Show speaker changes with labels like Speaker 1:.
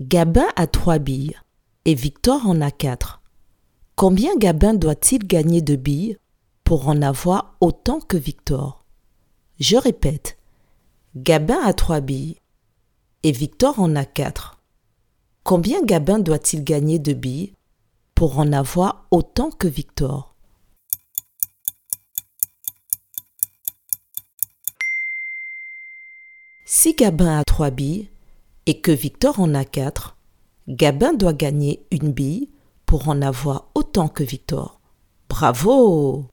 Speaker 1: Gabin a trois billes et Victor en a quatre. Combien Gabin doit-il gagner de billes pour en avoir autant que Victor? Je répète. Gabin a trois billes et Victor en a quatre. Combien Gabin doit-il gagner de billes pour en avoir autant que Victor? Si Gabin a trois billes et que Victor en a quatre, Gabin doit gagner une bille pour en avoir autant que Victor. Bravo